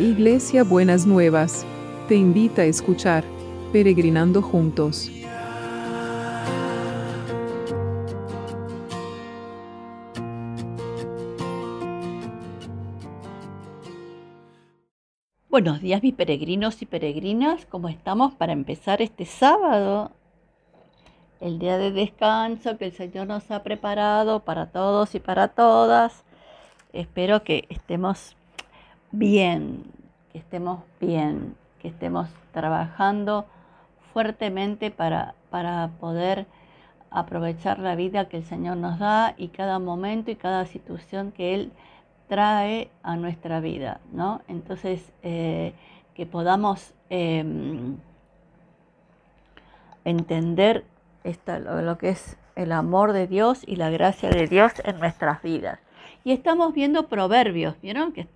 Iglesia Buenas Nuevas, te invita a escuchar Peregrinando Juntos. Buenos días mis peregrinos y peregrinas, ¿cómo estamos para empezar este sábado? El día de descanso que el Señor nos ha preparado para todos y para todas. Espero que estemos bien, que estemos bien, que estemos trabajando fuertemente para, para poder aprovechar la vida que el Señor nos da y cada momento y cada situación que Él trae a nuestra vida, ¿no? Entonces, eh, que podamos em, entender lo, lo, que es el amor de Dios y la gracia de Dios en nuestras vidas. Y estamos viendo proverbios, ¿vieron? Que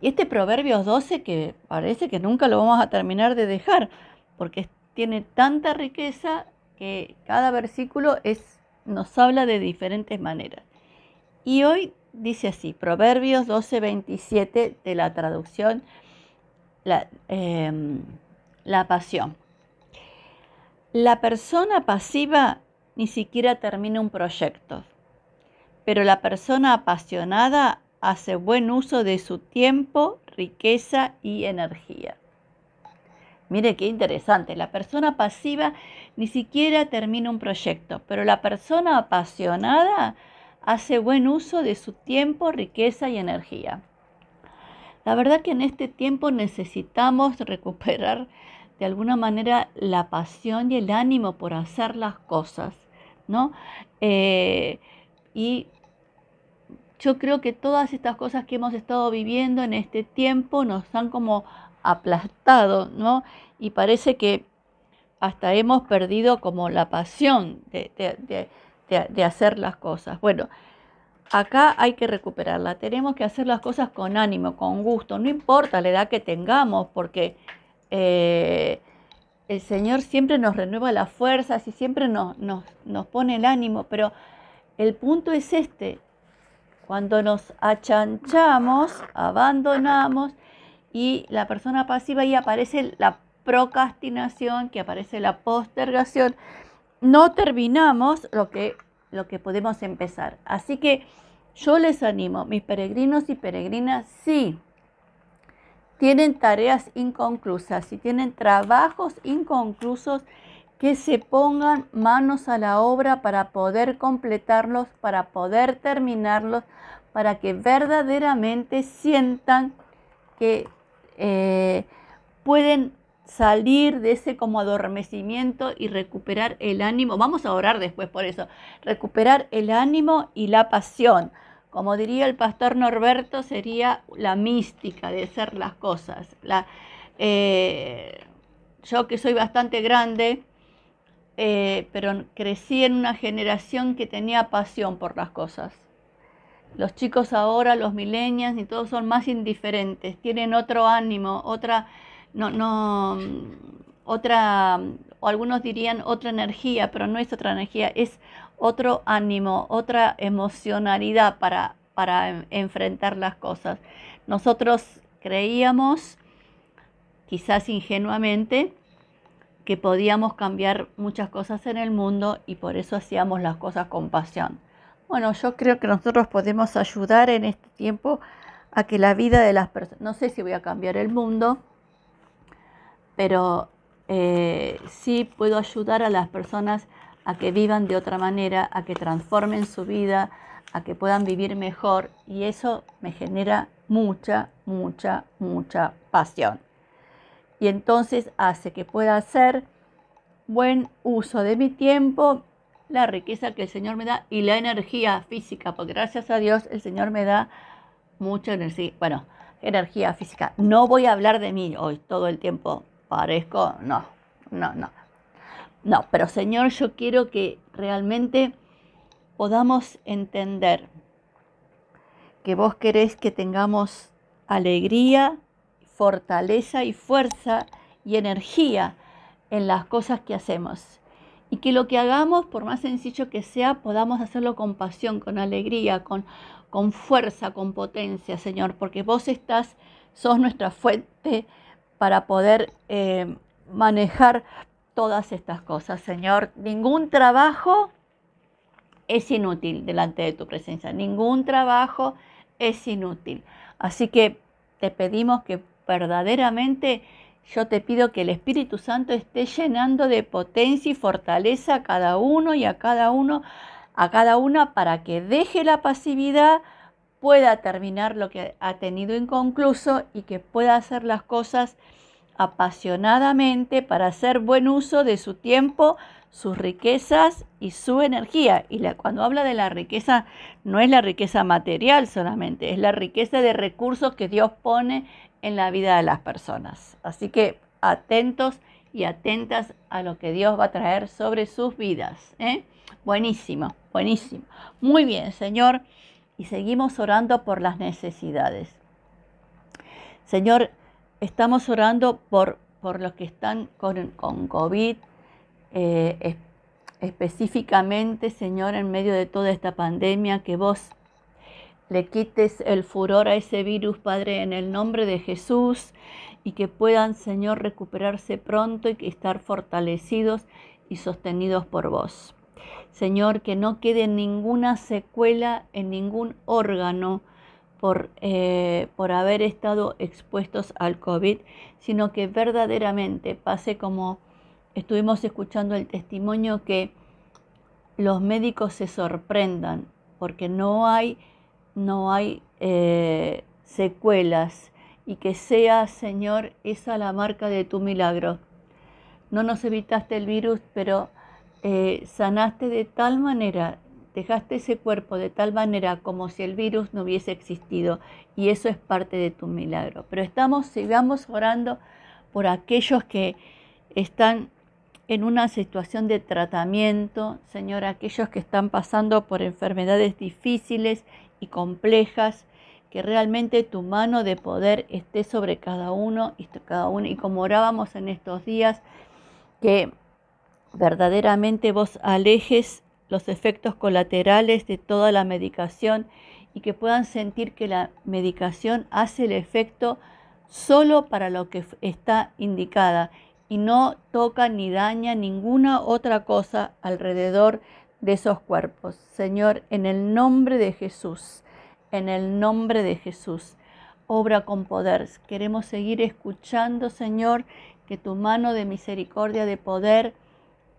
y este Proverbios 12 que parece que nunca lo vamos a terminar de dejar, porque tiene tanta riqueza que cada versículo es, nos habla de diferentes maneras. Y hoy dice así, Proverbios 12, 27 de la traducción em, la pasión. La persona pasiva ni siquiera termina un proyecto, pero la persona apasionada hace buen uso de su tiempo, riqueza y energía. Mire qué interesante, la persona pasiva ni siquiera termina un proyecto, pero la persona apasionada hace buen uso de su tiempo, riqueza y energía. La verdad que en este tiempo necesitamos recuperar de alguna manera la pasión y el ánimo por hacer las cosas, ¿no? Eh, y yo creo que todas estas cosas que hemos estado viviendo en este tiempo nos han como aplastado, ¿no? Y parece que hasta hemos perdido como la pasión de, hacer las cosas. Bueno, acá hay que recuperarla. Tenemos que hacer las cosas con ánimo, con gusto. No importa la edad que tengamos, porque eh, el Señor siempre nos renueva las fuerzas y siempre nos, nos pone el ánimo. Pero el punto es este, cuando nos achanchamos, abandonamos y la persona pasiva y aparece la procrastinación, que aparece la postergación, no terminamos lo que, lo que podemos empezar. Así que yo les animo, mis peregrinos y peregrinas, sí, tienen tareas inconclusas, si tienen trabajos inconclusos, que se pongan manos a la obra para poder completarlos, para poder terminarlos, para que verdaderamente sientan que eh, pueden salir de ese como adormecimiento y recuperar el ánimo. Vamos a orar después por eso. Recuperar el ánimo y la pasión. Como diría el pastor Norberto, sería la mística de hacer las cosas. Eh, yo que soy bastante grande, eh, pero crecí en una generación que tenía pasión por las cosas. Los chicos ahora, los millennials y todos son más indiferentes, tienen otro ánimo, otra, no, no, otra, o algunos dirían otra energía, pero no es otra energía, es otro ánimo, otra emocionalidad para, para enfrentar las cosas. Nosotros creíamos, quizás ingenuamente, que podíamos cambiar muchas cosas en el mundo y por eso hacíamos las cosas con pasión. Bueno, yo creo que nosotros podemos ayudar en este tiempo a que la vida de las personas, no sé si voy a cambiar el mundo, pero eh, sí puedo ayudar a las personas a que vivan de otra manera, a que transformen su vida, a que puedan vivir mejor y eso me genera mucha, mucha, mucha pasión y entonces hace que pueda hacer buen uso de mi tiempo, la riqueza que el Señor me da y la energía física, porque gracias a Dios el Señor me da mucha energía, bueno, energía física. No voy a hablar de mí hoy todo el tiempo, parezco, no, no, no. No, pero Señor, yo quiero que realmente podamos entender que vos querés que tengamos alegría, fortaleza y fuerza y energía en las cosas que hacemos. Y que lo que hagamos, por más sencillo que sea, podamos hacerlo con pasión, con alegría, con, con fuerza, con potencia, Señor, porque vos estás sos nuestra fuente para poder eh, manejar todas estas cosas, Señor. Ningún trabajo es inútil delante de tu presencia, ningún trabajo es inútil. Así que te pedimos que verdaderamente yo te pido que el Espíritu Santo esté llenando de potencia y fortaleza a cada uno y a cada uno, a cada una para que deje la pasividad, pueda terminar lo que ha tenido inconcluso y que pueda hacer las cosas apasionadamente para hacer buen uso de su tiempo, sus riquezas y su energía. Y cuando habla de la riqueza, no es la riqueza material solamente, es la riqueza de recursos que Dios pone en la vida de las personas. Así que atentos y atentas a lo que Dios va a traer sobre sus vidas. ¿eh? Buenísimo, buenísimo. Muy bien, Señor. Y seguimos orando por las necesidades. Señor, estamos orando por, por los que están con, con COVID, eh, específicamente, Señor, en medio de toda esta pandemia, que vos le quites el furor a ese virus, Padre, en el nombre de Jesús, y que puedan, Señor, recuperarse pronto y estar fortalecidos y sostenidos por vos. Señor, que no quede ninguna secuela en ningún órgano por, eh, por haber estado expuestos al COVID, sino que verdaderamente pase como estuvimos escuchando el testimonio que los médicos se sorprendan porque no hay no hay eh, secuelas y que sea, Señor, esa la marca de tu milagro. No nos evitaste el virus, pero eh, sanaste de tal manera, dejaste ese cuerpo de tal manera como si el virus no hubiese existido y eso es parte de tu milagro. Pero estamos, sigamos orando por aquellos que están en una situación de tratamiento, Señor, aquellos que están pasando por enfermedades difíciles y complejas, que realmente tu mano de poder esté sobre cada uno y cada uno. Y como orábamos en estos días, que verdaderamente vos alejes los efectos colaterales de toda la medicación y que puedan sentir que la medicación hace el efecto solo para lo que está indicada y no toca ni daña ninguna otra cosa alrededor de esos cuerpos. Señor, en el nombre de Jesús, en el nombre de Jesús, obra con poder. Queremos seguir escuchando, Señor, que tu mano de misericordia, de poder,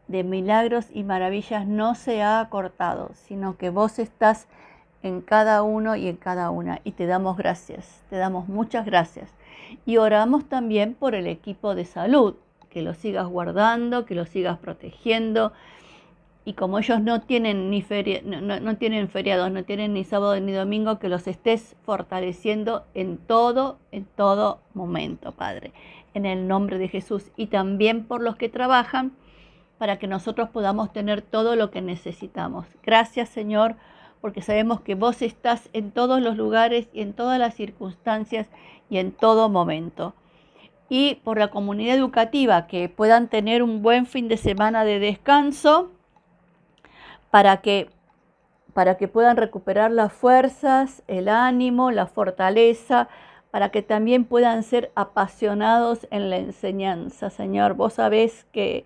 de milagros y maravillas no se ha cortado, sino que vos estás en cada uno y en cada una. Y te damos gracias, te damos muchas gracias. Y oramos también por el equipo de salud, que lo sigas guardando, que lo sigas protegiendo, y como ellos no tienen ni no, tienen feriados, no tienen ni sábado ni domingo, que los estés fortaleciendo en todo, en todo momento, Padre, en el nombre de Jesús. Y también por los que trabajan, para que nosotros podamos tener todo lo que necesitamos. Gracias, Señor, porque sabemos que vos estás en todos los lugares y en todas las circunstancias y en todo momento. Y por la comunidad educativa, que puedan tener un buen fin de semana de descanso para que, para que puedan recuperar las fuerzas, el ánimo, la fortaleza, para que también puedan ser apasionados en la enseñanza, Señor. Vos sabés que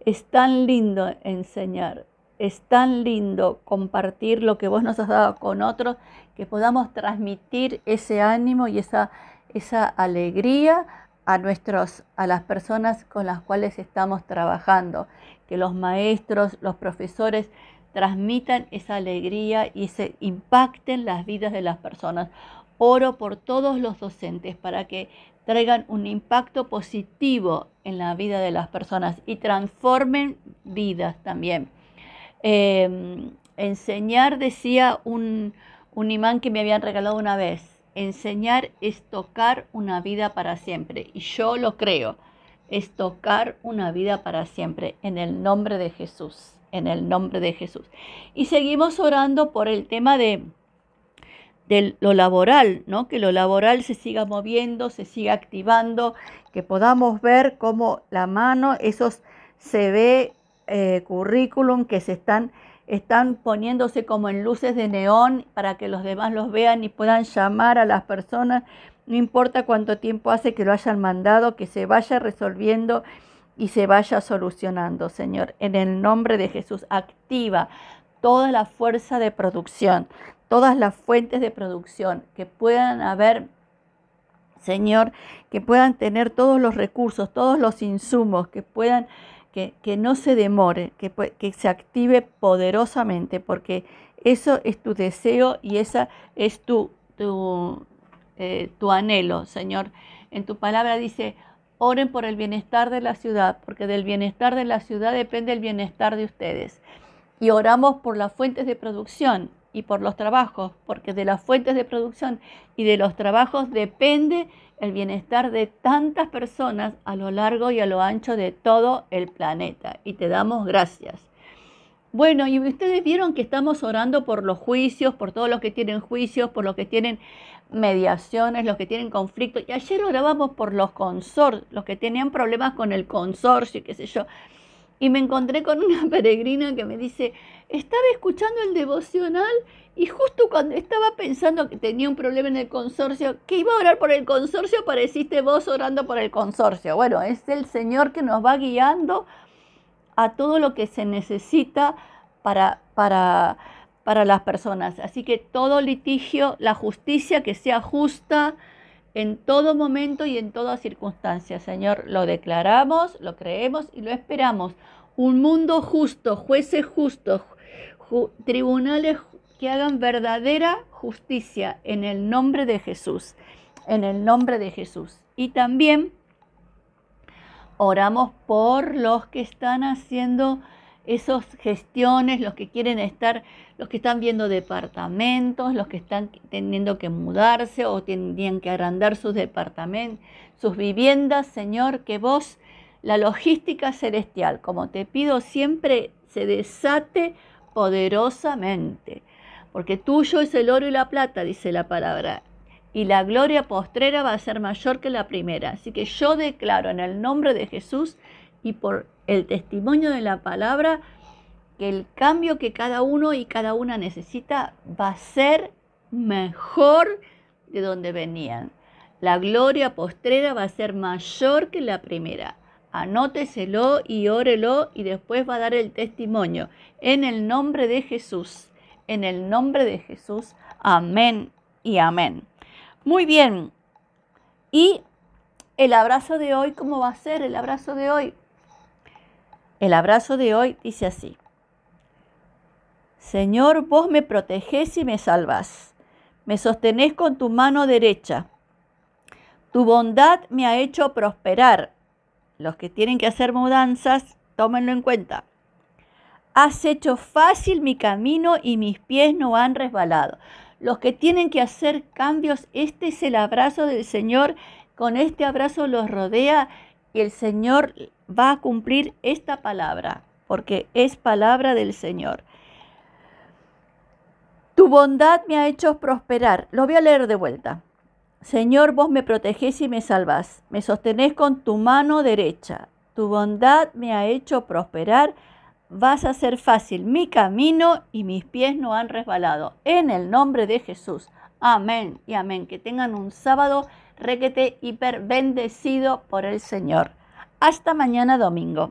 es tan lindo enseñar, es tan lindo compartir lo que vos nos has dado con otros, que podamos transmitir ese ánimo y esa, esa alegría a, nuestros, a las personas con las cuales estamos trabajando, que los maestros, los profesores transmitan esa alegría y se impacten las vidas de las personas. Oro por todos los docentes para que traigan un impacto positivo en la vida de las personas y transformen vidas también. Em, enseñar, decía un, un imán que me habían regalado una vez, enseñar es tocar una vida para siempre. Y yo lo creo, es tocar una vida para siempre en el nombre de Jesús en el nombre de Jesús. Y seguimos orando por el tema de, de lo laboral, ¿no? Que lo laboral se siga moviendo, se siga activando, que podamos ver cómo la mano, esos CV eh, currículum que se están, están poniéndose como en luces de neón para que los demás los vean y puedan llamar a las personas No importa cuánto tiempo hace que lo hayan mandado, que se vaya resolviendo y se vaya solucionando, Señor. En el nombre de Jesús, activa toda la fuerza de producción, todas las fuentes de producción que puedan haber, Señor, que puedan tener todos los recursos, todos los insumos, que puedan, que, no se demore, que, que se active poderosamente, porque eso es tu deseo y esa es tu, tu, eh, tu anhelo, Señor. En tu palabra dice, oren por el bienestar de la ciudad, porque del bienestar de la ciudad depende el bienestar de ustedes. Y oramos por las fuentes de producción y por los trabajos, porque de las fuentes de producción y de los trabajos depende el bienestar de tantas personas a lo largo y a lo ancho de todo el planeta. Y te damos gracias. Bueno, y ustedes vieron que estamos orando por los juicios, por todos los que tienen juicios, por los que tienen mediaciones, los que tienen conflictos. Y ayer orábamos por los consorcios, los que tenían problemas con el consorcio, qué sé yo. Y me encontré con una peregrina que me dice, estaba escuchando el devocional y justo cuando estaba pensando que tenía un problema en el consorcio, que iba a orar por el consorcio, pareciste vos orando por el consorcio. Bueno, es el Señor que nos va guiando a todo lo que se necesita para, para, para las personas. Así que todo litigio, la justicia que sea justa en todo momento y en toda circunstancia. Señor, lo declaramos, lo creemos y lo esperamos. Un mundo justo, jueces justos, tribunales que hagan verdadera justicia en el nombre de Jesús, en el nombre de Jesús. Y también Oramos por los que están haciendo esas gestiones, los que quieren estar, los que están viendo departamentos, los que están teniendo que mudarse o tienen que agrandar sus departamentos, sus viviendas, Señor, que vos, la logística celestial, como te pido siempre, se desate poderosamente, porque tuyo es el oro y la plata, dice la palabra, y la gloria postrera va a ser mayor que la primera. Así que yo declaro en el nombre de Jesús y por el testimonio de la palabra que el cambio que cada uno y cada una necesita va a ser mejor de donde venían. La gloria postrera va a ser mayor que la primera. Anóteselo y órelo y después va a dar el testimonio. En el nombre de Jesús. En el nombre de Jesús. Amén y amén. Muy bien. Y el abrazo de hoy, ¿cómo va a ser el abrazo de hoy? El abrazo de hoy dice así. Señor, vos me protegés y me salvás. Me sostenés con tu mano derecha. Tu bondad me ha hecho prosperar. Los que tienen que hacer mudanzas, tómenlo en cuenta. Has hecho fácil mi camino y mis pies no han resbalado los que tienen que hacer cambios, este es el abrazo del Señor, con este abrazo los rodea y el Señor va a cumplir esta palabra, porque es palabra del Señor. Tu bondad me ha hecho prosperar. Lo voy a leer de vuelta. Señor, vos me protegés y me salvás. Me sostenés con tu mano derecha. Tu bondad me ha hecho prosperar vas a hacer fácil mi camino y mis pies no han resbalado. En el nombre de Jesús. Amén y amén. Que tengan un sábado requete hiper bendecido por el Señor. Hasta mañana domingo.